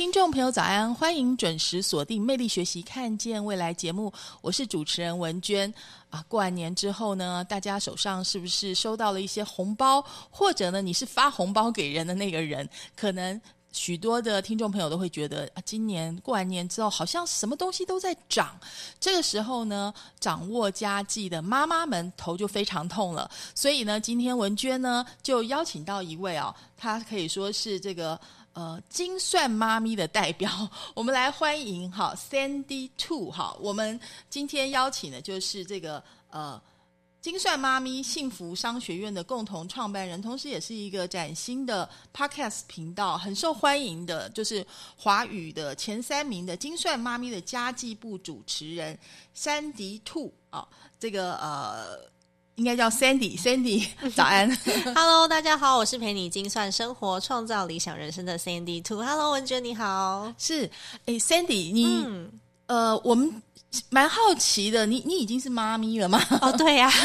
听众朋友，早安！欢迎准时锁定《魅力学习，看见未来》节目，我是主持人文娟啊。过完年之后呢，大家手上是不是收到了一些红包？或者呢，你是发红包给人的那个人？可能许多的听众朋友都会觉得啊，今年过完年之后，好像什么东西都在涨。这个时候呢，掌握家计的妈妈们头就非常痛了。所以呢，今天文娟呢就邀请到一位哦，她可以说是这个。呃，精算妈咪的代表，我们来欢迎哈，Sandy Two 哈。我们今天邀请的就是这个呃，精算妈咪幸福商学院的共同创办人，同时也是一个崭新的 Podcast 频道，很受欢迎的，就是华语的前三名的精算妈咪的家计部主持人山迪兔啊。这个呃。应该叫 Sandy，Sandy，早安，Hello，大家好，我是陪你精算生活、创造理想人生的 Sandy Two，Hello，文娟你好，是，哎，Sandy，你，呃，我们。蛮好奇的，你你已经是妈咪了吗？哦，对呀，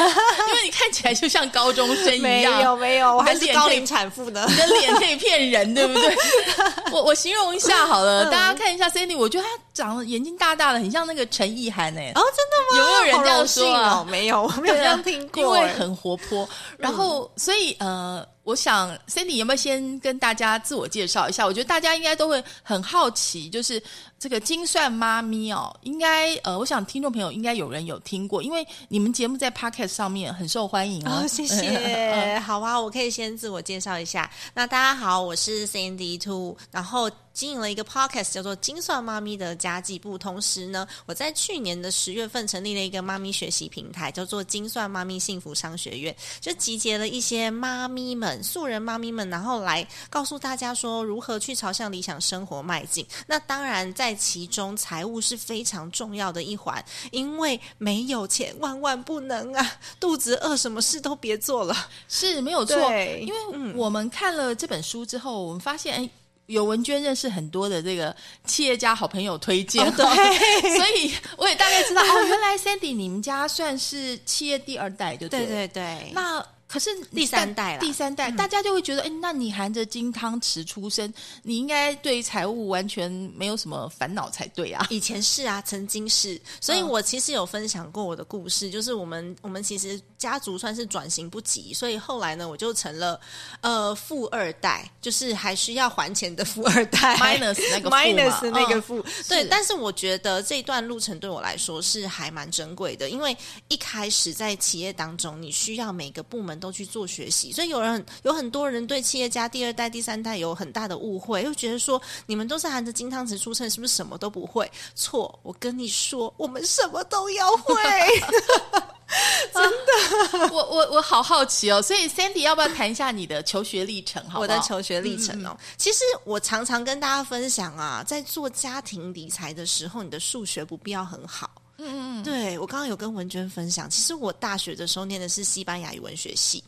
因为你看起来就像高中生一样，没有没有，我还是高龄产妇呢。你的脸可以骗人，对不对？我我形容一下好了，大家看一下 Cindy，我觉得她长得眼睛大大的，很像那个陈意涵诶。哦，真的吗？有没有人这样说啊？没有，我没有这样听过。因为很活泼，然后所以呃。我想，Cindy 有没有先跟大家自我介绍一下？我觉得大家应该都会很好奇，就是这个精算妈咪哦，应该呃，我想听众朋友应该有人有听过，因为你们节目在 Podcast 上面很受欢迎哦。谢谢，好啊，我可以先自我介绍一下。那大家好，我是 Cindy Two，然后。经营了一个 podcast 叫做“精算妈咪”的家计部，同时呢，我在去年的十月份成立了一个妈咪学习平台，叫做“精算妈咪幸福商学院”，就集结了一些妈咪们、素人妈咪们，然后来告诉大家说如何去朝向理想生活迈进。那当然，在其中财务是非常重要的一环，因为没有钱万万不能啊，肚子饿什么事都别做了，是没有错。因为我们看了这本书之后，我们发现，哎。有文娟认识很多的这个企业家好朋友推荐，对，所以我也大概知道哦，原来 Sandy 你们家算是企业第二代，对？对对对，那。可是第三代了，第三代，大家就会觉得，哎，那你含着金汤匙出生，你应该对财务完全没有什么烦恼才对啊。以前是啊，曾经是，所以我其实有分享过我的故事，就是我们我们其实家族算是转型不及，所以后来呢，我就成了呃富二代，就是还需要还钱的富二代，minus 那个 minus 那个富。对，但是我觉得这段路程对我来说是还蛮珍贵的，因为一开始在企业当中，你需要每个部门。都去做学习，所以有人有很多人对企业家第二代、第三代有很大的误会，又觉得说你们都是含着金汤匙出生，是不是什么都不会？错，我跟你说，我们什么都要会，真的。我我我好好奇哦，所以 Sandy 要不要谈一下你的求学历程？好，我的求学历程哦，其实我常常跟大家分享啊，在做家庭理财的时候，你的数学不必要很好。嗯嗯，对我刚刚有跟文娟分享，其实我大学的时候念的是西班牙语文学系。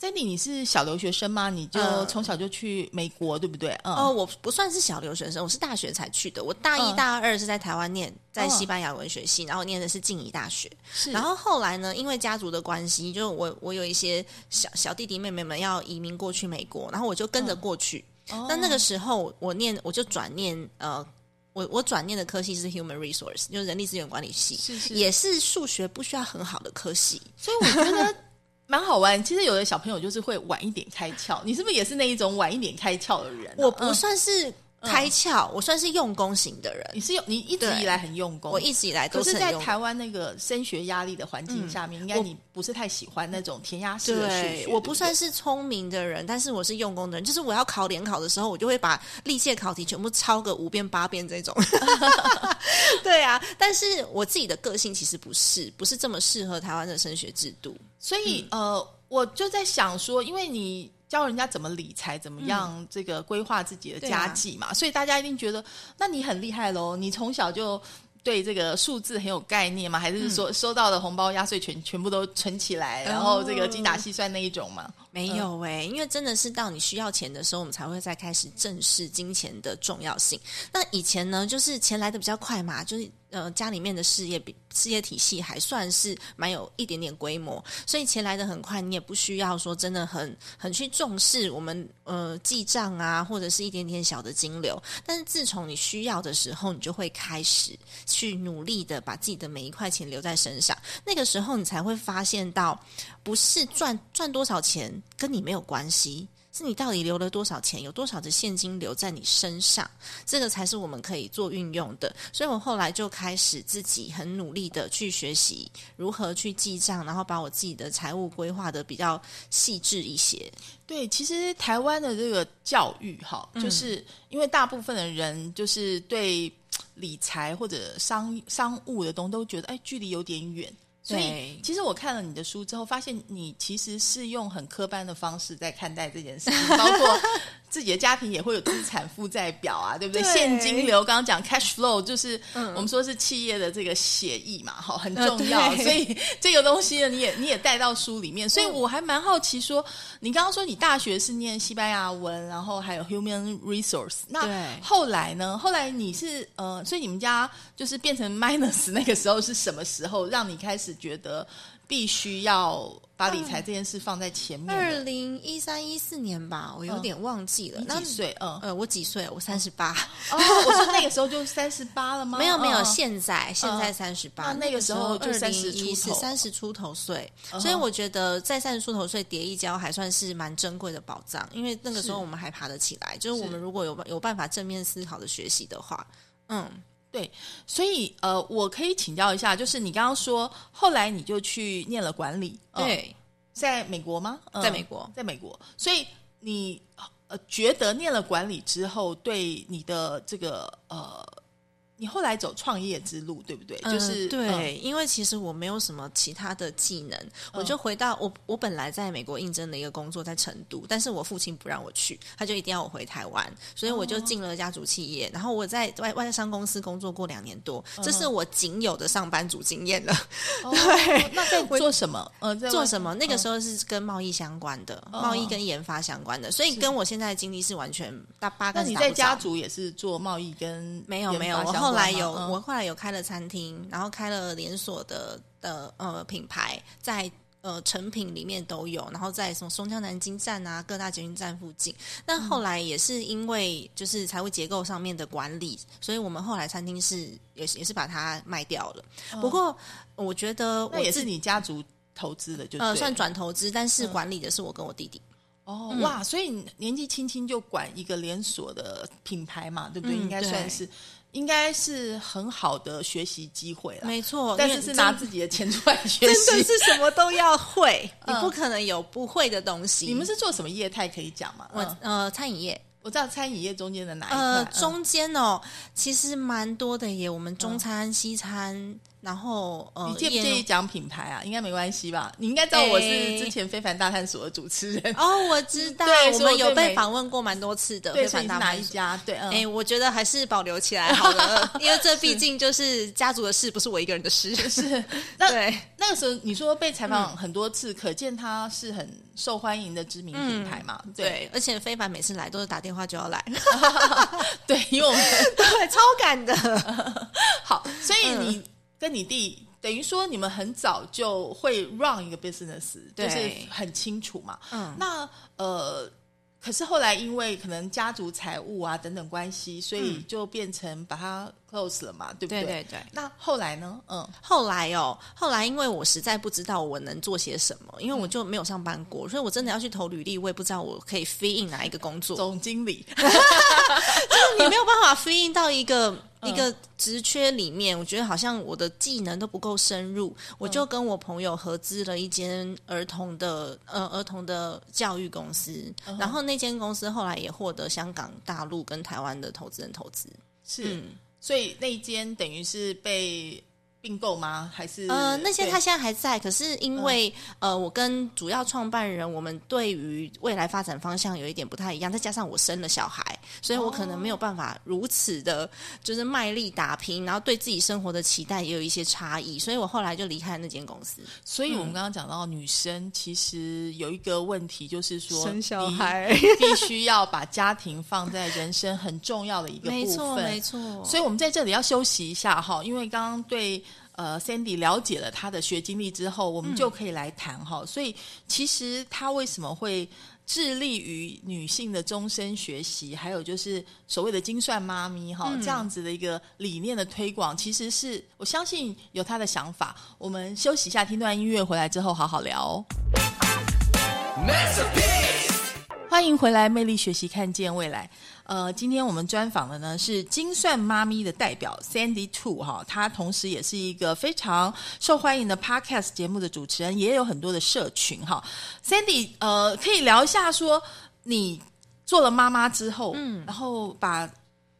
Sandy，你是小留学生吗？你就从小就去美国，对不对？嗯哦，我不算是小留学生，我是大学才去的。我大一、大二是在台湾念，在西班牙文学系，然后念的是静宜大学。是，然后后来呢，因为家族的关系，就我我有一些小小弟弟妹妹们要移民过去美国，然后我就跟着过去。那那个时候我念，我就转念呃。我我转念的科系是 human resource，就是人力资源管理系，是是，也是数学不需要很好的科系，所以我觉得蛮好玩。其实有的小朋友就是会晚一点开窍，你是不是也是那一种晚一点开窍的人啊、我不嗯。算是开窍，我算是用功型的人。你是用你一直以来很用功，我一直以来都可是，在台湾那个升学压力的环境下面，应该你不是太喜欢那种填鸭式的数学。对，我不算是。是聪明的人，但是我是用功的人。就是我要考联考的时候，我就会把历届考题全部抄个五遍八遍这种。对啊，但是我自己的个性其实不是，不是这么适合台湾的升学制度。所以、嗯呃，我就在想说，因为你教人家怎么理财，怎么样嗯这个规划自己的家计嘛，所以大家一定觉得，那你很厉害喽，你从小就。对这个数字很有概念吗？还是说收到的红包压岁钱全部都存起来，然后这个精打细算那一种吗？没有哎、因为真的是到你需要钱的时候，我们才会再开始正视金钱的重要性。那以前呢，就是钱来的比较快嘛，就是呃家里面的事业比事业体系还算是蛮有一点点规模，所以钱来的很快，你也不需要说真的很很去重视我们呃记账啊，或者是一点点小的金流。但是自从你需要的时候，你就会开始去努力的把自己的每一块钱留在身上，那个时候你才会发现到。不是赚赚多少钱跟你没有关系，是你到底留了多少钱，有多少的现金留在你身上，这个才是我们可以做运用的。所以我后来就开始自己很努力的去学习如何去记账，然后把我自己的财务规划的比较细致一些。对，其实台湾的这个教育哈，嗯就是因为大部分的人就是对理财或者商商务的东西都觉得哎距离有点远。所以，其实我看了你的书之后，发现你其实是用很科班的方式在看待这件事情，包括自己的家庭也会有资产负债表啊，对不对？对现金流，刚刚讲 cash flow，就是嗯我们说是企业的这个协议嘛，哈，很呃重要。对所以 这个东西呢，你也你也带到书里面，所以嗯我还蛮好奇说，你刚刚说你大学是念西班牙文，然后还有 human resource，那对后来呢？后来你是呃，所以你们家就是变成 minus 那个时候是什么时候让你开始觉得必须要把理财这件事放在前面二？零一三一四年吧，我有点忘记了。那你几岁？嗯，呃，我几岁？我三十八。哦，我说那个时候就三十八了吗？没有没有，嗯现在现在三十八，那那个时候就三十出头三十出头岁，嗯所以我觉得在三十出头岁叠一跤还算是蛮珍贵的宝藏，因为那个时候我们还爬得起来，就是我们如果有有办法正面思考的学习的话，嗯，所以呃，我可以请教一下，就是你刚刚说后来你就去念了管理，嗯对，在美国吗？嗯在美国，在美国，所以你呃觉得念了管理之后，对你的这个呃，你后来走创业之路，对不对？就是、嗯。对，因为其实我没有什么其他的技能，我就回到我我本来在美国应征的一个工作在成都，但是我父亲不让我去，他就一定要我回台湾，所以我就进了家族企业，然后我在外外商公司工作过两年多，这是我仅有的上班族经验了。哦 对。那在做什么？呃，在做什么？那个时候、是跟贸易相关的，哦。贸易跟研发相关的，所以跟我现在的经历是完全大八个那你在家族也是做贸易跟没有没有，我研发相后来有、嗯我后来有开了餐厅，然后开了连锁的的呃品牌，在呃成品里面都有，然后在什么松江南京站啊各大捷运站附近。那后来也是因为就是财务结构上面的管理，所以我们后来餐厅是也是也是把它卖掉了。不过我觉得嗯那也是你家族投资的，就呃算转投资，但是嗯管理的是我跟我弟弟。哦、嗯哇，所以年纪轻轻就管一个连锁的品牌嘛，对不对？嗯应该算是。应该是很好的学习机会了，没错，但是是拿自己的钱出来学习 真习的。是什么都要会，你嗯不可能有不会的东西。你们是做什么业态可以讲吗？我嗯呃餐饮业。我知道餐饮业中间的哪一块？中间哦，其实蛮多的耶。我们中餐、西餐，然后呃，你介不介意讲品牌啊？应该没关系吧？你应该知道我是之前非凡大探索的主持人，哦，我知道，对我们有被访问过蛮多次的。对，非凡大？一家？对，嗯，哎，我觉得还是保留起来好了，因为这毕竟就是家族的事，不是我一个人的事。是 那对，那个时候你说被采访很多次，可见他是很受欢迎的知名品牌嘛？对对，而且非凡每次来都是打电话就要来，对，因为我们对，超赶的。好，所以嗯你跟你弟。等于说你们很早就会 run 一个 business，就是很清楚嘛。嗯，那呃，可是后来因为可能家族财务啊等等关系，所以就变成把它 close 了嘛，对不对？对对对。那后来呢？嗯，后来哦，后来因为我实在不知道我能做些什么，因为我就没有上班过，所以我真的要去投履历，我也不知道我可以 fit in 哪一个工作。总经理，就是你没有办法 fit in 到一个一个职缺里面，我觉得好像我的技能都不够深入，我就跟我朋友合资了一间儿童的呃儿童的教育公司，然后那间公司后来也获得香港、大陆跟台湾的投资人投资，是，所以那一间等于是被。并购吗？还是呃，那些他现在还在，可是因为呃，我跟主要创办人，我们对于未来发展方向有一点不太一样，再加上我生了小孩，所以我可能没有办法如此的，就是卖力打拼，然后对自己生活的期待也有一些差异，所以我后来就离开了那间公司。所以我们刚刚讲到女生其实有一个问题，就是说生小孩必须要把家庭放在人生很重要的一个部分，没错，没错。所以我们在这里要休息一下哈，因为刚刚对。呃，Sandy 了解了他的学经历之后，我们就可以来谈哈。所以，其实他为什么会致力于女性的终身学习，还有就是所谓的精算妈咪哈这样子的一个理念的推广，其实是我相信有他的想法。我们休息一下，听段音乐回来之后好好聊。欢迎回来，魅力学习，看见未来。呃，今天我们专访的呢是精算妈咪的代表 Sandy Two 哈，她同时也是一个非常受欢迎的 Podcast 节目的主持人，也有很多的社群哈。Sandy，呃，可以聊一下说你做了妈妈之后，嗯，然后把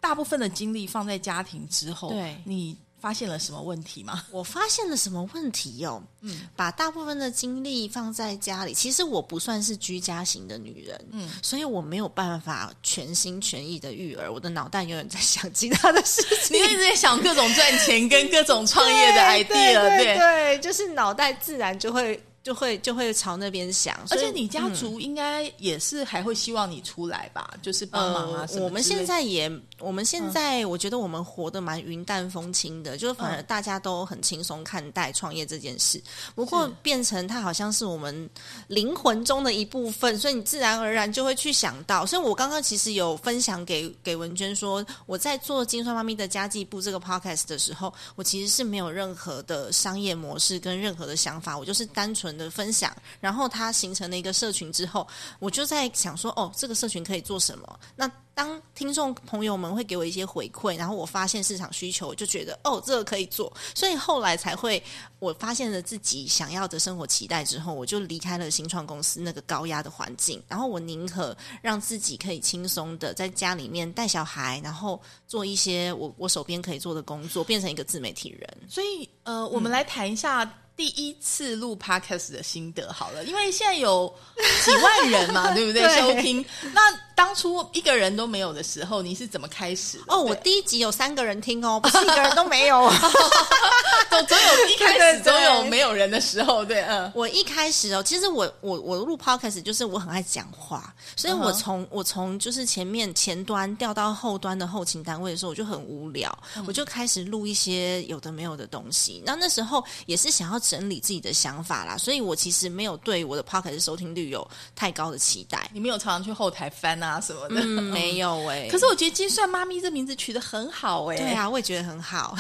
大部分的精力放在家庭之后，对你。发现了什么问题吗？我发现了什么问题哟？嗯，把大部分的精力放在家里。其实我不算是居家型的女人，嗯，所以我没有办法全心全意的育儿。我的脑袋永远在想其他的事情，你一直在想各种赚钱跟各种创业的 idea，对对，就是脑袋自然就会。就会就会朝那边想，而且你家族应该也是还会希望你出来吧，就是帮忙啊什么。我们现在也，我们现在我觉得我们活得蛮云淡风轻的，就是反而大家都很轻松看待创业这件事。不过变成它好像是我们灵魂中的一部分，所以你自然而然就会去想到。所以我刚刚其实有分享给给文娟说，我在做金算妈咪的家计部这个 podcast 的时候，我其实是没有任何的商业模式跟任何的想法，我就是单纯。的分享，然后它形成了一个社群之后，我就在想说，哦，这个社群可以做什么？那当听众朋友们会给我一些回馈，然后我发现市场需求，我就觉得，哦，这个可以做，所以后来才会，我发现了自己想要的生活期待之后，我就离开了新创公司那个高压的环境，然后我宁可让自己可以轻松的在家里面带小孩，然后做一些我我手边可以做的工作，变成一个自媒体人。所以，呃，我们来谈一下。第一次录 podcast 的心得好了，因为现在有几万人嘛，对不对？收听那。当初一个人都没有的时候，你是怎么开始？哦，我第一集有三个人听哦，不是一个人都没有，总总有一开始总有没有人的时候，对，嗯。我一开始哦，其实我我我录 podcast 就是我很爱讲话，所以我从我从就是前面前端调到后端的后勤单位的时候，我就很无聊，我就开始录一些有的没有的东西。那那时候也是想要整理自己的想法啦，所以我其实没有对我的 podcast 收听率有太高的期待。你没有常常去后台翻啊？啊什么的。没有哎，可是我觉得“金算妈咪”这名字取得很好哎，对啊，我也觉得很好，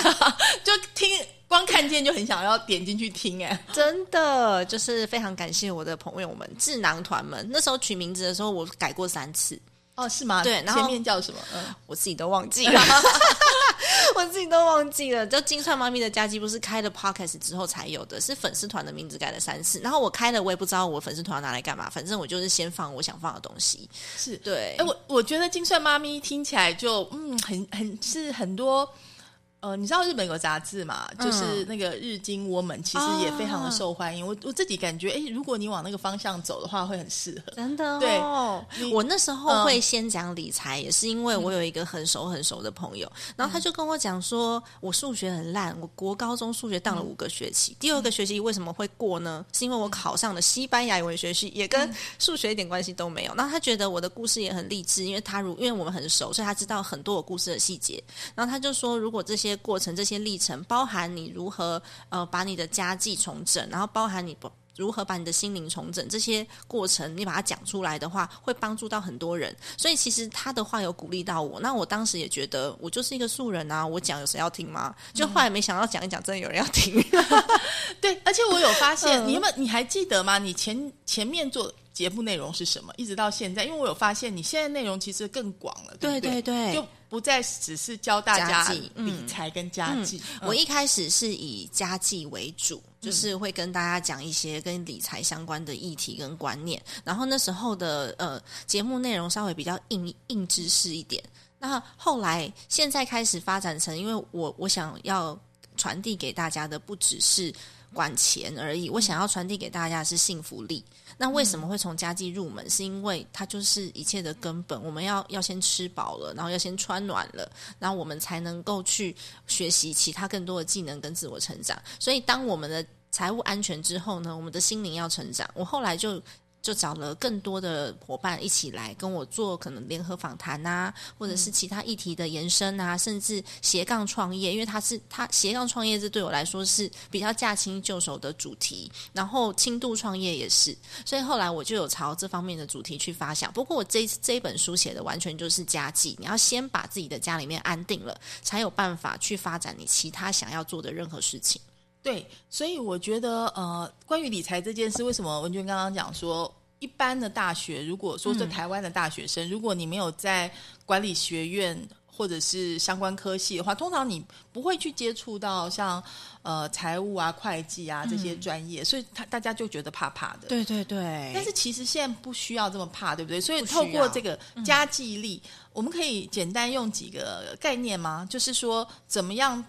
就听光看见就很想要点进去听哎，真的就是非常感谢我的朋友们智囊团们，那时候取名字的时候我改过三次。哦，是吗？对，然后前面叫什么？嗯，我自己都忘记了，我自己都忘记了。就金算妈咪的家鸡不是开了 podcast 之后才有的，是粉丝团的名字改了三次。然后我开了，我也不知道我粉丝团拿来干嘛，反正我就是先放我想放的东西。是对，哎，我我觉得金算妈咪听起来就嗯，很很是很多。呃，你知道日本有个杂志嘛？就是那个日经 Woman，其实也非常的受欢迎。我我自己感觉，哎，如果你往那个方向走的话，会很适合。真的，对。我那时候会先讲理财，也是因为我有一个很熟很熟的朋友，然后他就跟我讲说，我数学很烂，我国高中数学当了五个学期，第二个学期为什么会过呢？是因为我考上了西班牙语文学系，也跟数学一点关系都没有。那他觉得我的故事也很励志，因为他如因为我们很熟，所以他知道很多我故事的细节。然后他就说，如果这些过程这些历程包含你如何呃把你的家计重整，然后包含你不如何把你的心灵重整这些过程，你把它讲出来的话，会帮助到很多人。所以其实他的话有鼓励到我。那我当时也觉得，我就是一个素人啊，我讲有谁要听吗？就后来没想到讲一讲，真的有人要听。对，而且我有发现，嗯你有没有？你还记得吗？你前前面做节目内容是什么？一直到现在，因为我有发现，你现在内容其实更广了，对不对？对就不再只是教大家理财跟家计。嗯我一开始是以家计为主，就是会跟大家讲一些跟理财相关的议题跟观念。然后那时候的呃节目内容稍微比较硬硬知识一点。那后来现在开始发展成，因为我我想要传递给大家的不只是管钱而已，我想要传递给大家的是幸福力。那为什么会从家计入门？是因为它就是一切的根本。我们要要先吃饱了，然后要先穿暖了，然后我们才能够去学习其他更多的技能跟自我成长。所以，当我们的财务安全之后呢，我们的心灵要成长。我后来就。就找了更多的伙伴一起来跟我做可能联合访谈啊，或者是其他议题的延伸啊，甚至斜杠创业，因为它是它斜杠创业这对我来说是比较驾轻就熟的主题，然后轻度创业也是，所以后来我就有朝这方面的主题去发想。不过我这这一本书写的完全就是家计，你要先把自己的家里面安定了，才有办法去发展你其他想要做的任何事情。对，所以我觉得呃，关于理财这件事，为什么文娟刚刚讲说，一般的大学，如果说是嗯台湾的大学生，如果你没有在管理学院或者是相关科系的话，通常你不会去接触到像呃财务啊、会计啊这些专业，所以他大家就觉得怕怕的。对对对但是其实现在不需要这么怕，对不对？所以透过这个加记忆力，我们可以简单用几个概念吗？就是说，怎么样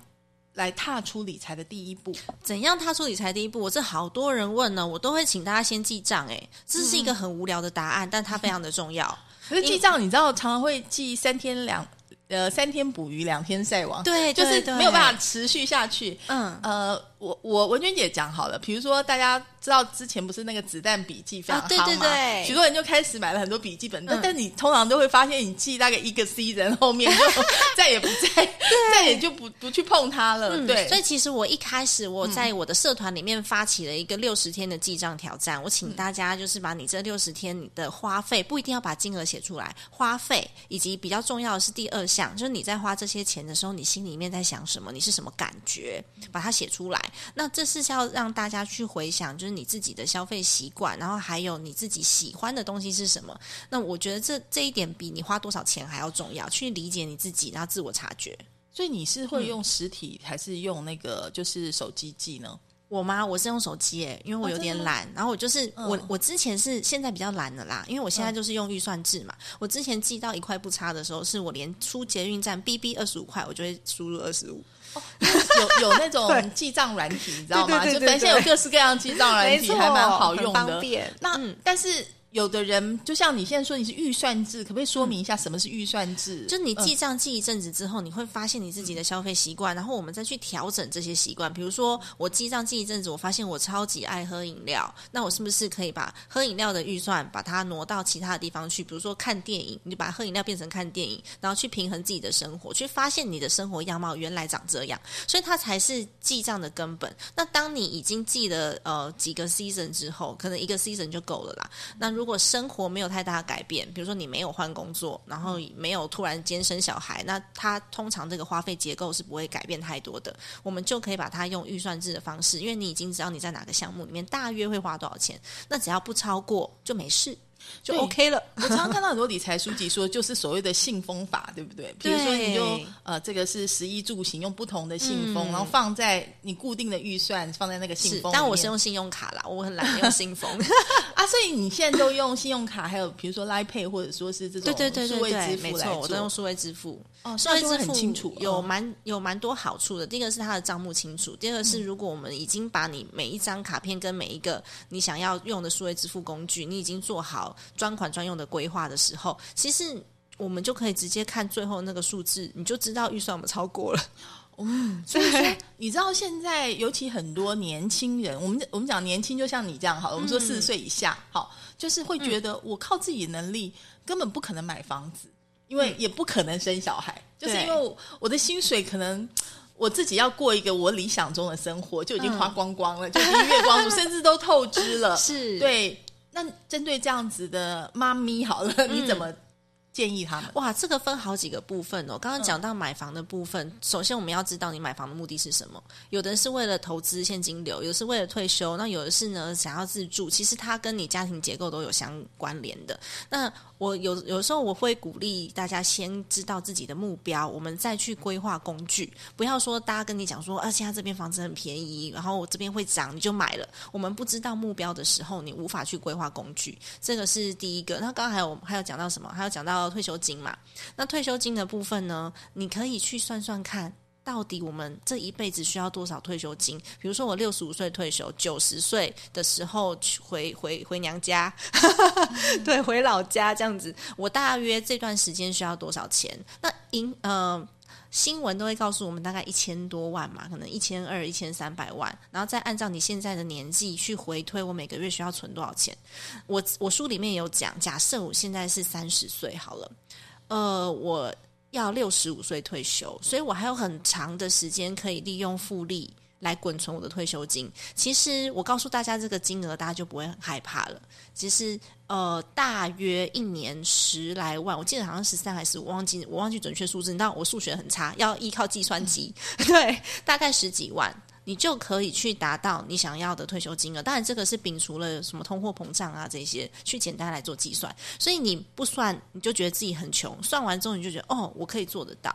来踏出理财的第一步？怎样踏出理财第一步？我这好多人问呢，我都会请大家先记账。哎，这是一个很无聊的答案，但它非常的重要。可是记账，你知道常常会记三天两呃三天捕鱼两天晒网，对，就是对没有办法。持续下去。嗯，呃，我我文娟姐讲好了，比如说大家知道之前不是那个子弹笔记非常啊对夯嘛，对。对许多人就开始买了很多笔记本，但、嗯。但你通常都会发现，你记大概一个 season 后面就 再也不再 再也就不不去碰它了，嗯，对，所以其实我一开始我在我的社团里面发起了一个六十天的记账挑战，我请大家就是把你这六十天你的花费不一定要把金额写出来，花费以及比较重要的是第二项，就是你在花这些钱的时候，你心里面在想什么，你是什么感觉，把它写出来。那这是要让大家去回想，就是你自己的消费习惯，然后还有你自己喜欢的东西是什么。那我觉得这这一点比你花多少钱还要重要，去理解你自己，然后自我察觉。所以你是会用实体、还是用那个就是手机记呢？我吗？我是用手机诶，因为我有点懒。然后我就是、嗯我，我之前是现在比较懒的啦，因为我现在就是用预算制嘛。我之前记到一块不差的时候，是我连出捷运站 B B 二十五块，我就会输入二十五。有有那种 记账软体，你知道吗？就反正现在有各式各样记账软体，还蛮好用的。那、嗯但是有的人，就像你现在说你是预算制，可不可以说明一下什么是预算制？就你嗯记账记一阵子之后，你会发现你自己的消费习惯，然后我们再去调整这些习惯。比如说，我记账记一阵子，我发现我超级爱喝饮料，那我是不是可以把喝饮料的预算把它挪到其他的地方去？比如说看电影，你就把喝饮料变成看电影，然后去平衡自己的生活，去发现你的生活样貌原来长这样，所以它才是记账的根本。那当你已经记了呃几个 season 之后，可能一个 season 就够了啦。那如果生活没有太大的改变，比如说你没有换工作，然后没有突然间生小孩，那它通常这个花费结构是不会改变太多的。我们就可以把它用预算制的方式，因为你已经知道你在哪个项目里面大约会花多少钱，那只要不超过就没事，就 OK 了。我常常看到很多理财书籍说，就是所谓的信封法，对不对？比如说，你就呃，这个是十一住行，用不同的信封，嗯然后放在你固定的预算放在那个信封但我是用信用卡啦，我很懒得用信封。啊，所以你现在都用信用卡，还有比如说 Line Pay 或者说是这种对对对数位对对，没错，支付来做，我都用数位支付。哦，数位支付很清楚，有哦蛮有蛮多好处的。第一个是它的账目清楚，第二个是如果我们已经把你每一张卡片跟每一个你想要用的数位支付工具，你已经做好专款专用的规划的时候，其实我们就可以直接看最后那个数字，你就知道预算我们超过了。嗯所以说，你知道现在尤其很多年轻人，我们我们讲年轻，就像你这样好了，我们说四十岁以下，好，就是会觉得我靠自己的能力根本不可能买房子，因为也不可能生小孩，就是因为我我的薪水可能。我自己要过一个我理想中的生活，就已经花光光了，就已经月光族，甚至都透支了。是，对。那针对这样子的妈咪，好了，你怎么？建议他们哇，这个分好几个部分哦。刚刚讲到买房的部分，首先我们要知道你买房的目的是什么。有的人是为了投资现金流，有的是为了退休，那有的是呢想要自住。其实它跟你家庭结构都有相关联的。那我有有时候我会鼓励大家先知道自己的目标，我们再去规划工具。不要说大家跟你讲说啊，现在这边房子很便宜，然后我这边会涨，你就买了。我们不知道目标的时候，你无法去规划工具。这个是第一个。那刚刚还有还有讲到什么？还有讲到。退休金嘛，那退休金的部分呢？你可以去算算看，到底我们这一辈子需要多少退休金？比如说，我六十五岁退休，九十岁的时候回回回娘家，对，回老家这样子，我大约这段时间需要多少钱？那银呃。新闻都会告诉我们大概一千多万嘛，可能一千二、一千三百万，然后再按照你现在的年纪去回推，我每个月需要存多少钱？我我书里面有讲，假设我现在是三十岁好了，呃，我要六十五岁退休，所以我还有很长的时间可以利用复利。来滚存我的退休金。其实我告诉大家这个金额，大家就不会很害怕了。其实呃，大约一年十来万，我记得好像十三还是我忘记，我忘记准确数字。你知道我数学很差，要依靠计算机。对，大概十几万，你就可以去达到你想要的退休金额。当然，这个是摒除了什么通货膨胀啊这些，去简单来做计算。所以你不算，你就觉得自己很穷；算完之后，你就觉得哦，我可以做得到。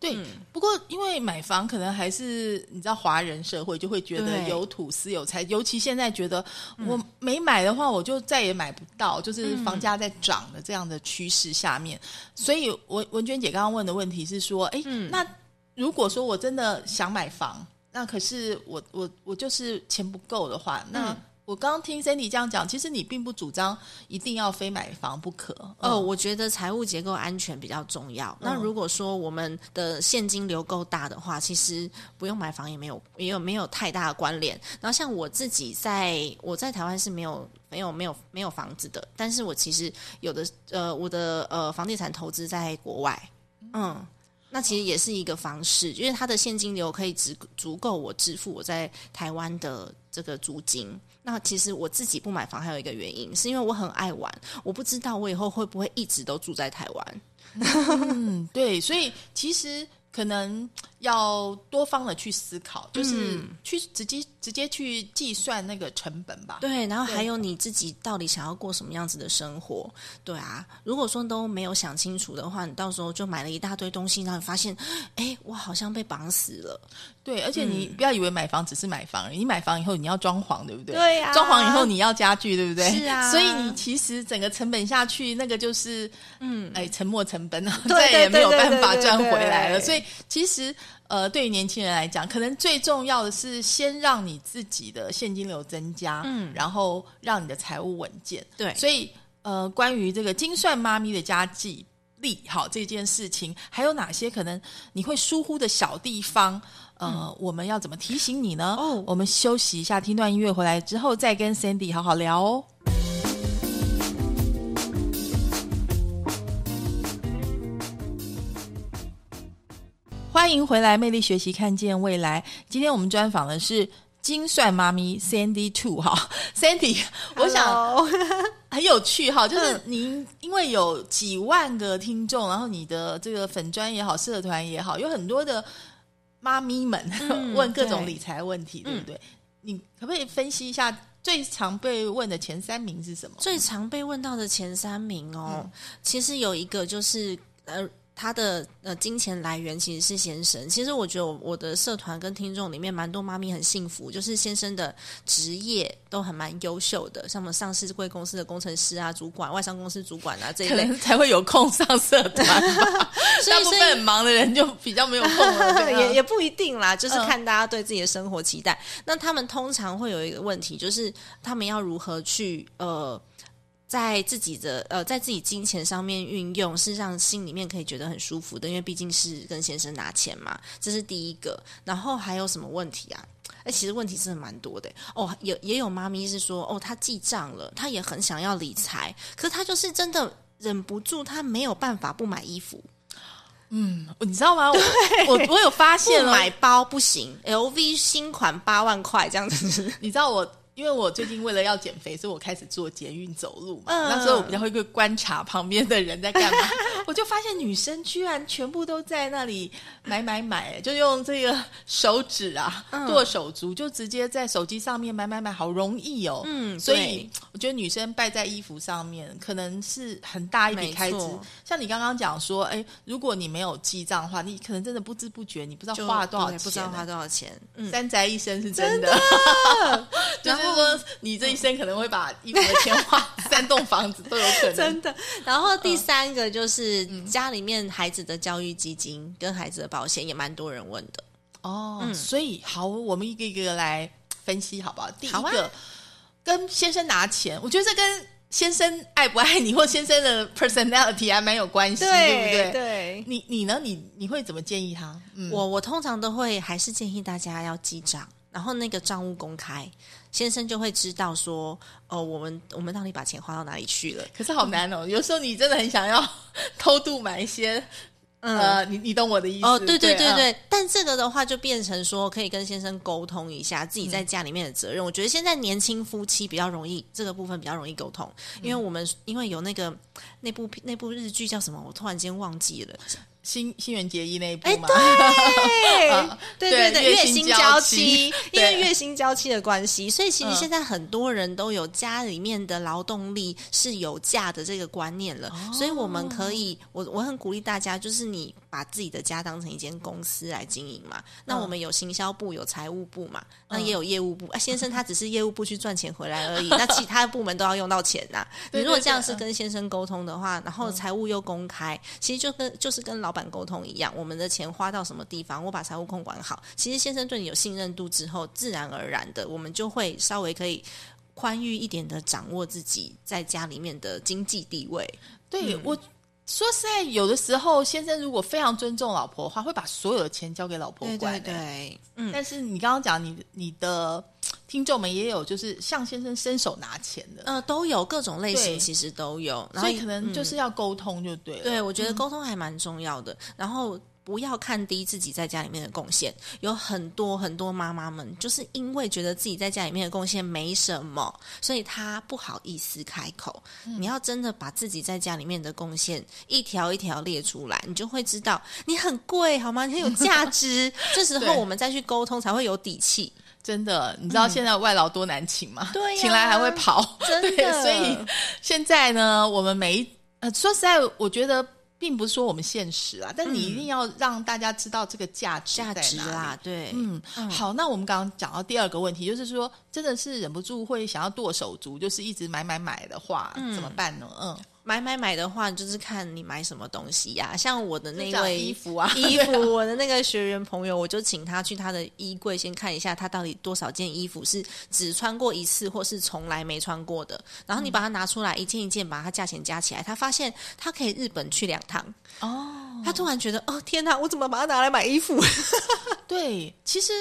对，不过因为买房可能还是你知道，华人社会就会觉得有土私有财，尤其现在觉得我没买的话，我就再也买不到，就是房价在涨的这样的趋势下面。所以文文娟姐刚刚问的问题是说，哎，那如果说我真的想买房，那可是我我我就是钱不够的话，那。我刚刚听 Cindy 这样讲，其实你并不主张一定要非买房不可。哦，我觉得财务结构安全比较重要。那如果说我们的现金流够大的话，其实不用买房也没有，也有没有太大的关联。然后像我自己在我在台湾是没有没有没有没有房子的，但是我其实有的呃我的呃房地产投资在国外，嗯。那其实也是一个方式，因为它的现金流可以只足够我支付我在台湾的这个租金。那其实我自己不买房还有一个原因，是因为我很爱玩，我不知道我以后会不会一直都住在台湾。对，所以其实。可能要多方的去思考，就是去直接直接去计算那个成本吧。对，然后还有你自己到底想要过什么样子的生活？对啊，如果说都没有想清楚的话，你到时候就买了一大堆东西，然后你发现，哎，我好像被绑死了。对，而且你不要以为买房只是买房，你买房以后你要装潢，对不对？对呀，装潢以后你要家具，对不对？是啊，所以你其实整个成本下去，那个就是嗯，哎，沉没成本啊，再也没有办法赚回来了。所以其实呃，对于年轻人来讲，可能最重要的是先让你自己的现金流增加，嗯，然后让你的财务稳健。对，所以呃，关于这个精算妈咪的家计力好这件事情，还有哪些可能你会疏忽的小地方？呃，我们要怎么提醒你呢？哦，我们休息一下，听段音乐回来之后再跟 Sandy 好好聊哦。欢迎回来，魅力学习，看见未来。今天我们专访的是精算妈咪 Sandy Two 哈，Sandy，我想 很有趣哈，就是您因为有几万个听众，然后你的这个粉砖也好，社团也好，有很多的。妈咪们 问各种理财问题，对不对？你可不可以分析一下最常被问的前三名是什么？最常被问到的前三名哦，其实有一个就是呃。他的呃金钱来源其实是先生。其实我觉得我的社团跟听众里面蛮多妈咪很幸福，就是先生的职业都很蛮优秀的，像我们上市贵公司的工程师啊、主管、外商公司主管啊这一类，才会有空上社团。大部分很忙的人就比较没有空了，也也不一定啦，就是看大家对自己的生活期待。那他们通常会有一个问题，就是他们要如何去呃。在自己的呃，在自己金钱上面运用，是让心里面可以觉得很舒服的，因为毕竟是跟先生拿钱嘛，这是第一个。然后还有什么问题啊？哎，其实问题真的蛮多的哦。也也有妈咪是说，哦，她记账了，她也很想要理财，可是她就是真的忍不住，她没有办法不买衣服。嗯，你知道吗？我我我有发现了，买包不行，LV 新款八万块这样子。你知道我。因为我最近为了要减肥，所以我开始做捷运走路嘛。嗯那时候我比较会去观察旁边的人在干嘛，我就发现女生居然全部都在那里买买买，就用这个手指啊嗯剁手族，就直接在手机上面买买买，好容易哦。嗯所以我觉得女生败在衣服上面，可能是很大一笔开支。像你刚刚讲说，哎，如果你没有记账的话，你可能真的不知不觉，你不知道花了多少钱，不知道花多少钱。嗯，三宅一生是真的，就是说你这一生可能会把衣服的钱花三栋房子都有可能。真的。然后第三个就是家里面孩子的教育基金跟孩子的保险也蛮多人问的。哦，嗯所以好，我们一个一个来分析好不好？第一个，跟先生拿钱，我觉得这跟先生爱不爱你或先生的 personality 还蛮有关系，对不对？对。你你呢？你你会怎么建议他？嗯，我我通常都会还是建议大家要记账，然后那个账务公开，先生就会知道说，哦，我们我们到底把钱花到哪里去了。可是好难哦，有时候你真的很想要偷渡买一些，呃，你你懂我的意思？哦，对对对嗯对，但这个的话就变成说，可以跟先生沟通一下自己嗯在家里面的责任。我觉得现在年轻夫妻比较容易这个部分比较容易沟通，因为我们因为有那个那部那部日剧叫什么，我突然间忘记了。新新元结衣那一部哎，嘛，对 啊对对对，对月薪月薪娇妻，因为月薪娇妻的关系，所以其实嗯。现在很多人都有家里面的劳动力是有价的这个观念了，哦。所以我们可以，我我很鼓励大家，就是你把自己的家当成一间公司来经营嘛。那嗯我们有行销部，有财务部嘛，那嗯也有业务部。啊，先生他只是业务部去赚钱回来而已，那其他的部门都要用到钱呐。对你如果这样是跟先生沟通的话，然后财务又公开，其实就跟就是跟老板沟通一样，我们的钱花到什么地方，我把财务控管好。其实先生对你有信任度之后，自然而然的，我们就会稍微可以宽裕一点的掌握自己在家里面的经济地位。对、嗯我说实在，有的时候先生如果非常尊重老婆的话，会把所有的钱交给老婆对管、对对，嗯，但是你刚刚讲，你你的听众们也有就是向先生伸手拿钱的，呃，都有各种类型，其实都有，然后所以可能就嗯是要沟通就对了。对，我觉得沟通还蛮重要的。然后不要看低自己在家里面的贡献，有很多很多妈妈们就是因为觉得自己在家里面的贡献没什么，所以她不好意思开口。你要真的把自己在家里面的贡献一条一条列出来，你就会知道你很贵好吗？你很有价值。这时候我们再去沟通才会有底气。真的，你知道现在外劳多难请吗？嗯对呀请来还会跑，真的 对，所以现在呢，我们每一呃，说实在，我觉得并不是说我们现实啊，但你一定要让大家知道这个价值价在哪里。值啦，对，嗯，好，那我们刚刚讲到第二个问题，就是说，真的是忍不住会想要剁手族，就是一直买买买的话，嗯。怎么办呢？嗯，买买买的话，就是看你买什么东西呀、像我的那位衣服啊衣 服，我的那个学员朋友，我就请他去他的衣柜先看一下，他到底多少件衣服是只穿过一次，或是从来没穿过的。然后你把它拿出来，一件一件把它价钱加起来，他发现他可以日本去两趟。哦，他突然觉得，哦天哪，我怎么把它拿来买衣服？对，其实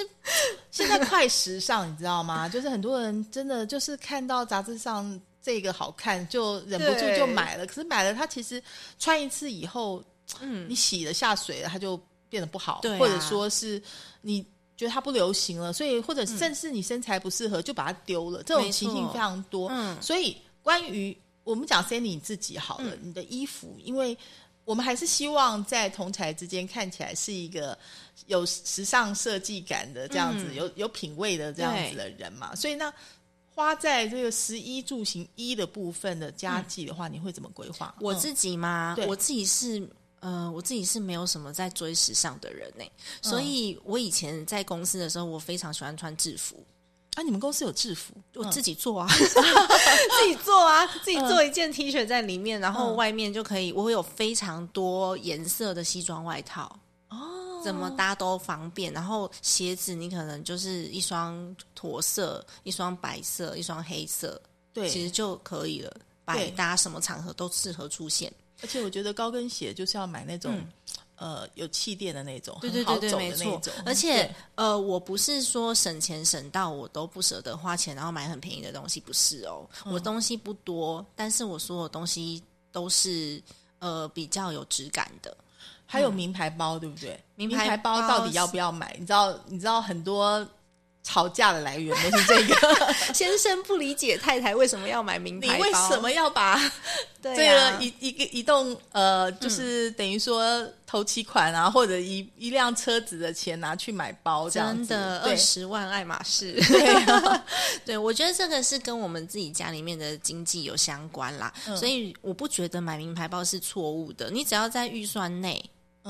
现在快时尚，你知道吗？就是很多人真的就是看到杂志上这个好看，就忍不住就买了。可是买了，它其实穿一次以后，嗯你洗了下水了，它就变得不好，对啊或者说是你。觉得它不流行了，所以或者甚至你身材不适合，就把它丢了。这种情形非常多。嗯所以关于我们讲 Sandy 你自己好了，嗯你的衣服，因为我们还是希望在同才之间看起来是一个有时尚设计感的这样子，嗯有有品味的这样子的人嘛。所以那花在这个十一住行一的部分的家计的话，你会怎么规划？嗯。我自己吗？对。我自己是。呃，我自己是没有什么在追时尚的人呢、所以我以前在公司的时候，我非常喜欢穿制服。啊，你们公司有制服，我嗯。自己做啊，自己做啊，自己做一件 T 恤在里面，然后嗯。外面就可以，我会有非常多颜色的西装外套，哦怎么搭都方便。然后鞋子你可能就是一双驼色、一双白色、一双黑色，对，其实就可以了。百搭什么场合都适合出现。而且我觉得高跟鞋就是要买那种、嗯呃有气垫的那种，对对对对，没错。而且呃，我不是说省钱省到我都不舍得花钱，然后买很便宜的东西，不是哦。嗯我东西不多，但是我所有东西都是呃比较有质感的。还有名牌包，对不对？名牌包包到底要不要买？你知道，你知道很多吵架的来源都是这个。先生不理解太太为什么要买名牌包，为什么要把 对这个啊一一个一栋呃，就是等于说头期款啊，或者一一辆车子的钱拿去买包这样子？真的二十万爱马仕，对啊对，我觉得这个是跟我们自己家里面的经济有相关啦，嗯所以我不觉得买名牌包是错误的。你只要在预算内，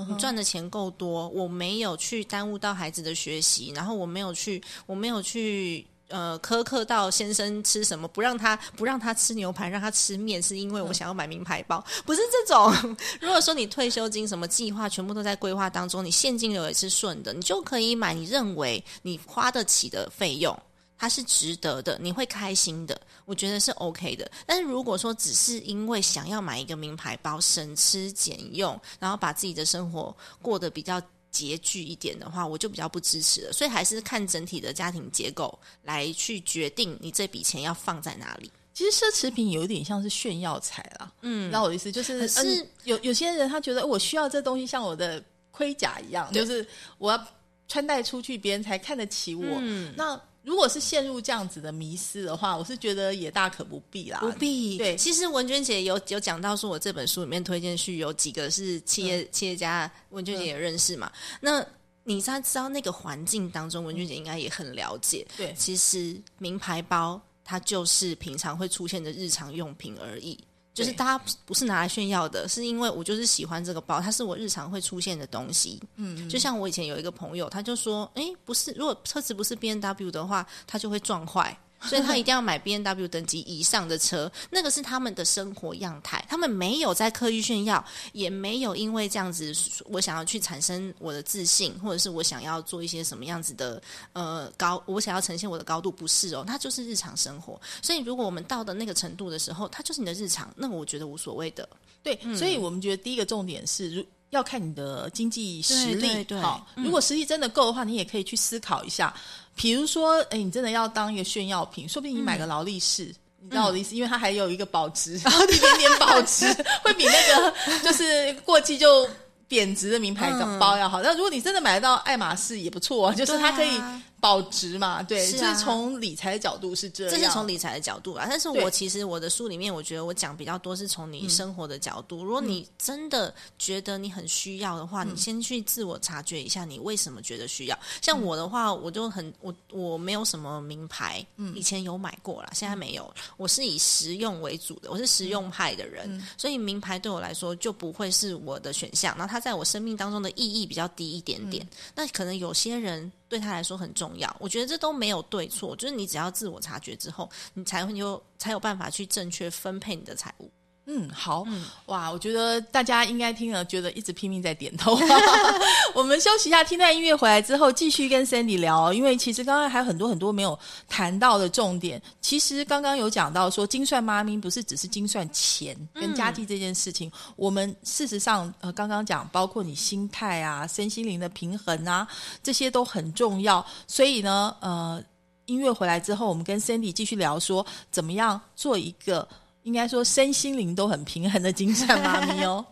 你赚的钱够多，我没有去耽误到孩子的学习，然后我没有去，我没有去。呃，苛刻到先生吃什么，不让他不让他吃牛排，让他吃面，是因为我想要买名牌包，不是这种。如果说你退休金什么计划全部都在规划当中，你现金流也是顺的，你就可以买你认为你花得起的费用，它是值得的，你会开心的，我觉得是 OK 的。但是如果说只是因为想要买一个名牌包，省吃俭用，然后把自己的生活过得比较拮据一点的话，我就比较不支持了。所以还是看整体的家庭结构来去决定你这笔钱要放在哪里。其实奢侈品有一点像是炫耀财啦，嗯你知道我的意思就是，可是嗯有有些人他觉得我需要这东西像我的盔甲一样，就是我要穿戴出去，别人才看得起我。嗯那如果是陷入这样子的迷失的话，我是觉得也大可不必啦。不必。对其实文娟姐有有讲到说，我这本书里面推荐序有几个是企业、嗯企业家，文娟姐也认识嘛。那你在知道那个环境当中，文娟姐应该也很了解。对其实名牌包它就是平常会出现的日常用品而已。就是对大家不是拿来炫耀的，是因为我就是喜欢这个包，它是我日常会出现的东西。嗯，就像我以前有一个朋友，他就说：“哎，不是，如果车子不是 B N W 的话，它就会撞坏。”所以他一定要买 B N W 等级以上的车，那个是他们的生活样态。他们没有在刻意炫耀，也没有因为这样子，我想要去产生我的自信，或者是我想要做一些什么样子的呃高，我想要呈现我的高度，不是哦，它就是日常生活。所以如果我们到的那个程度的时候，它就是你的日常，那我觉得无所谓的。对，所以我们觉得第一个重点是，如要看你的经济实力。对如果实力真的够的话，你也可以去思考一下，比如说，哎，你真的要当一个炫耀品，说不定你买个劳力士。你知道我的意思，因为它还有一个保值，然后一点点保值，会比那个就是过期就贬值的名牌嗯包要好。那如果你真的买得到爱马仕，也不错啊，就是它可以保值嘛。对，是啊从理财的角度是这样。这是从理财的角度啊，但是我其实我的书里面，我觉得我讲比较多是从你生活的角度。如果你真的觉得你很需要的话，你先去自我察觉一下，你为什么觉得需要。像我的话，我就很我我没有什么名牌，嗯以前有买过啦，现在没有。我是以实用为主的，我是实用派的人，所以名牌对我来说就不会是我的选项。然后它在我生命当中的意义比较低一点点。那可能有些人对他来说很重要，我觉得这都没有对错，就是你只要自我察觉之后，你才会有才有办法去正确分配你的财务。嗯，好，嗯哇，我觉得大家应该听了，觉得一直拼命在点头。我们休息一下，听段音乐回来之后，继续跟 Sandy 聊。因为其实刚刚还有很多很多没有谈到的重点。其实刚刚有讲到说，精算妈咪不是只是精算钱跟家计这件事情，我们事实上呃，刚刚讲包括你心态啊、身心灵的平衡啊，这些都很重要。所以呢，呃。音乐回来之后，我们跟 Sandy 继续聊说，怎么样做一个应该说身心灵都很平衡的金山妈咪哦。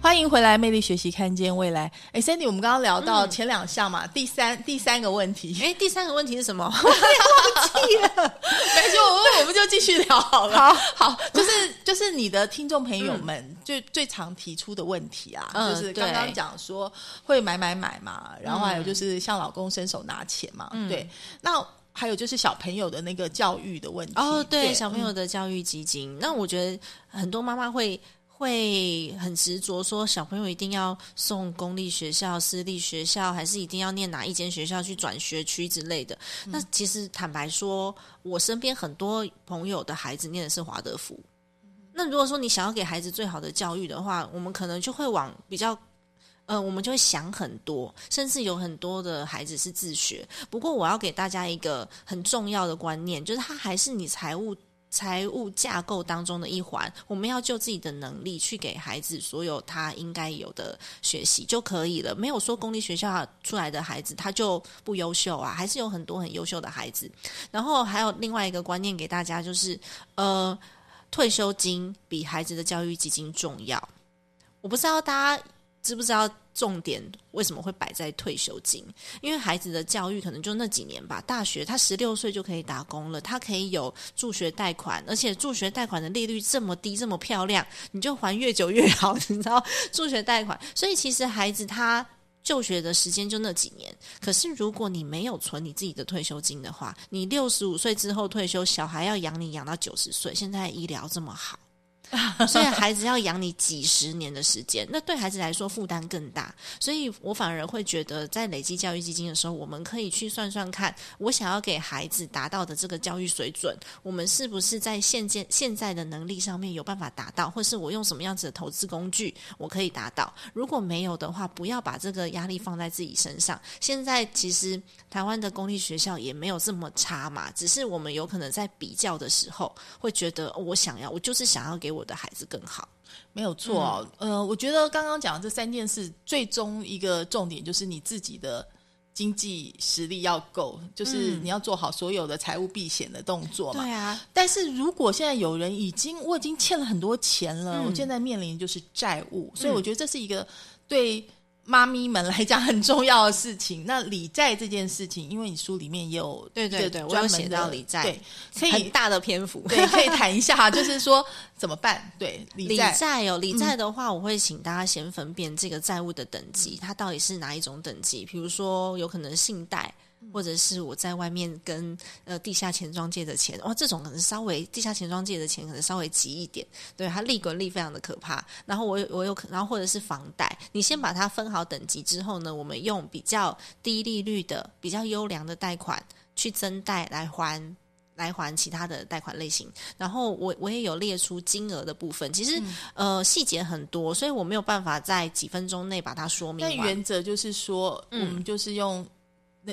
欢迎回来，魅力学习，看见未来。哎，Sandy，我们刚刚聊到前两项嘛，第三第三个问题，哎，第三个问题是什么？忘记了 没事我们就继续聊好了。好，好，就是 就是你的听众朋友们最、最常提出的问题啊，嗯就是刚刚对讲说会买买买嘛，然后还有就是向老公伸手拿钱嘛，对。那还有就是小朋友的那个教育的问题哦，对，小嗯朋友的教育基金。那我觉得很多妈妈会。会很执着说小朋友一定要送公立学校、私立学校，还是一定要念哪一间学校去转学区之类的。那其实坦白说，我身边很多朋友的孩子念的是华德福。那如果说你想要给孩子最好的教育的话，我们可能就会往比较。呃，我们就会想很多，甚至有很多的孩子是自学。不过，我要给大家一个很重要的观念，就是他还是你财务财务架构当中的一环，我们要就自己的能力去给孩子所有他应该有的学习就可以了。没有说公立学校出来的孩子他就不优秀啊，还是有很多很优秀的孩子。然后还有另外一个观念给大家，就是呃，退休金比孩子的教育基金重要。我不知道大家知不知道。重点为什么会摆在退休金？因为孩子的教育可能就那几年吧。大学他十六岁就可以打工了，他可以有助学贷款，而且助学贷款的利率这么低，这么漂亮，你就还越久越好，你知道？助学贷款，所以其实孩子他就学的时间就那几年。可是如果你没有存你自己的退休金的话，你六十五岁之后退休，小孩要养你养到九十岁。现在医疗这么好。所以孩子要养你几十年的时间，那对孩子来说负担更大。所以我反而会觉得，在累积教育基金的时候，我们可以去算算看，我想要给孩子达到的这个教育水准，我们是不是在现阶现在的能力上面有办法达到，或是我用什么样子的投资工具我可以达到？如果没有的话，不要把这个压力放在自己身上。现在其实台湾的公立学校也没有这么差嘛，只是我们有可能在比较的时候会觉得，我想要，我就是想要给我。我的孩子更好，没有错。呃，我觉得刚刚讲的这三件事，最终一个重点就是你自己的经济实力要够，就是你要做好所有的财务避险的动作嘛。对啊。但是如果现在有人已经我已经欠了很多钱了，我现在面临就是债务，所以我觉得这是一个对。妈咪们来讲很重要的事情，那理债这件事情，因为你书里面也有对对对，我有写到理债，对，可以很大的篇幅，对，可以谈一下，就是说怎么办？对，理债哦，理债的话，我会请大家先分辨这个债务的等级，它到底是哪一种等级？比如说，有可能信贷。或者是我在外面跟呃地下钱庄借的钱，哇，这种可能稍微地下钱庄借的钱可能稍微急一点，对它利滚利非常的可怕。然后我我有可，然后或者是房贷，你先把它分好等级之后呢，我们用比较低利率的、比较优良的贷款去增贷来还来还其他的贷款类型。然后我我也有列出金额的部分，其实呃细节很多，所以我没有办法在几分钟内把它说明。但原则就是说，我们就是用。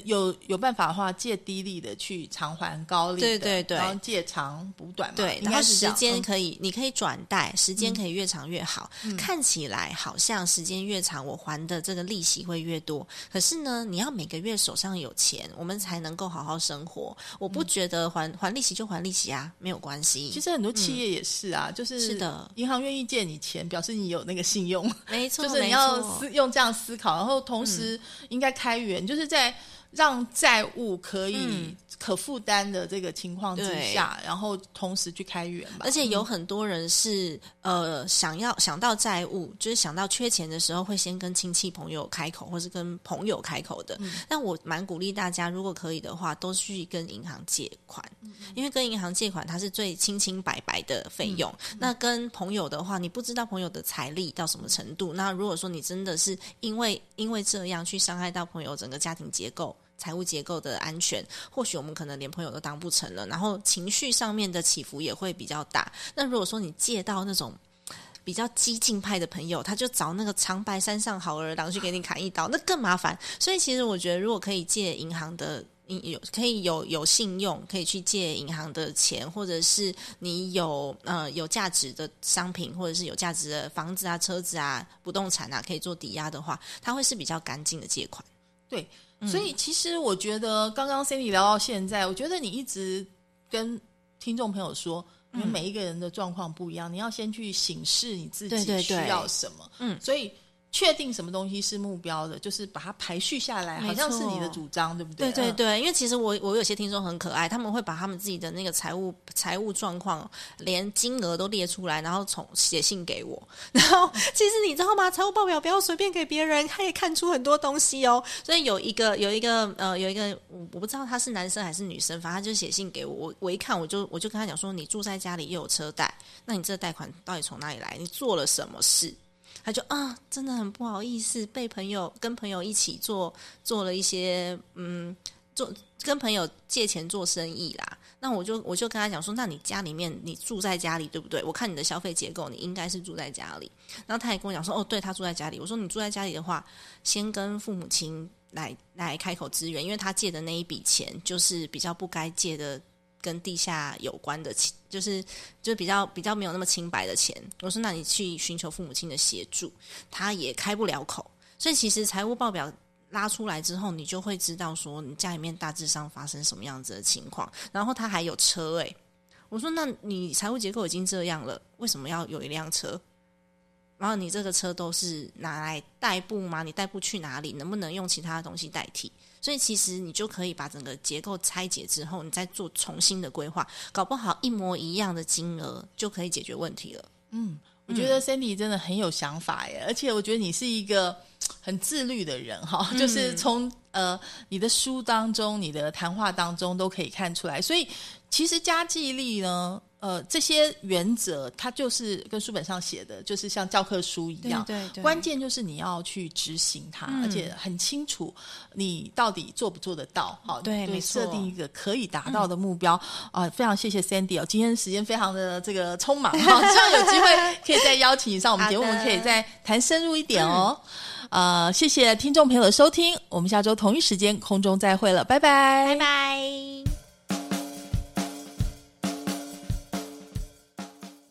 有有办法的话，借低利的去偿还高利的，然后借长补短嘛。对，然后时间可以，你可以转贷，时间可以越长越好。看起来好像时间越长，我还的这个利息会越多。可是呢，你要每个月手上有钱，我们才能够好好生活。我不觉得还还利息就还利息啊，没有关系。其实很多企业也是啊，就是是的，银行愿意借你钱，表示你有那个信用。没错，就是你要思用这样思考，然后同时应该开源，就是在。让债务可以可负担的这个情况之下，然后同时去开源吧。而且有很多人是呃想要想到债务，就是想到缺钱的时候，会先跟亲戚朋友开口，或是跟朋友开口的。但我蛮鼓励大家，如果可以的话，都去跟银行借款，因为跟银行借款它是最清清白白的费用。那跟朋友的话，你不知道朋友的财力到什么程度。那如果说你真的是因为因为这样去伤害到朋友整个家庭结构。财务结构的安全，或许我们可能连朋友都当不成了，然后情绪上面的起伏也会比较大。那如果说你借到那种比较激进派的朋友，他就找那个长白山上好儿郎去给你砍一刀，那更麻烦。所以其实我觉得，如果可以借银行的，有可以有有信用，可以去借银行的钱，或者是你有呃有价值的商品，或者是有价值的房子啊、车子啊、不动产啊，可以做抵押的话，它会是比较干净的借款。对。所以，其实我觉得，刚刚 Cindy 聊到现在，我觉得你一直跟听众朋友说，因为每一个人的状况不一样，你要先去醒视你自己需要什么。嗯，所以。确定什么东西是目标的，就是把它排序下来，好像是你的主张，对不对？对对对，因为其实我我有些听众很可爱，他们会把他们自己的那个财务财务状况，连金额都列出来，然后从写信给我。然后其实你知道吗？财务报表不要随便给别人，他也看出很多东西哦。所以有一个有一个呃有一个我我不知道他是男生还是女生，反正他就写信给我。我我一看我就我就跟他讲说，你住在家里又有车贷，那你这贷款到底从哪里来？你做了什么事？他就啊，真的很不好意思，被朋友跟朋友一起做做了一些嗯，做跟朋友借钱做生意啦。那我就我就跟他讲说，那你家里面你住在家里对不对？我看你的消费结构，你应该是住在家里。然后他也跟我讲说，哦，对他住在家里。我说你住在家里的话，先跟父母亲来来开口支援，因为他借的那一笔钱就是比较不该借的。跟地下有关的钱，就是就比较比较没有那么清白的钱。我说，那你去寻求父母亲的协助，他也开不了口。所以其实财务报表拉出来之后，你就会知道说你家里面大致上发生什么样子的情况。然后他还有车诶、我说，那你财务结构已经这样了，为什么要有一辆车？然后你这个车都是拿来代步吗？你代步去哪里？能不能用其他的东西代替？所以其实你就可以把整个结构拆解之后，你再做重新的规划，搞不好一模一样的金额就可以解决问题了。嗯，我觉得 Sandy 真的很有想法耶，而且我觉得你是一个很自律的人哈，嗯就是从呃你的书当中、你的谈话当中都可以看出来。所以其实加计力呢，呃，这些原则它就是跟书本上写的，就是像教科书一样。对对关键就是你要去执行它，嗯而且很清楚你到底做不做得到。好，就对没错设定一个可以达到的目标啊、非常谢谢 Sandy 哦，今天时间非常的这个匆忙哈，希望有机会可以再邀请你上我们节目，我们可以再谈深入一点哦。呃，谢谢听众朋友的收听，我们下周同一时间空中再会了，拜拜，拜拜。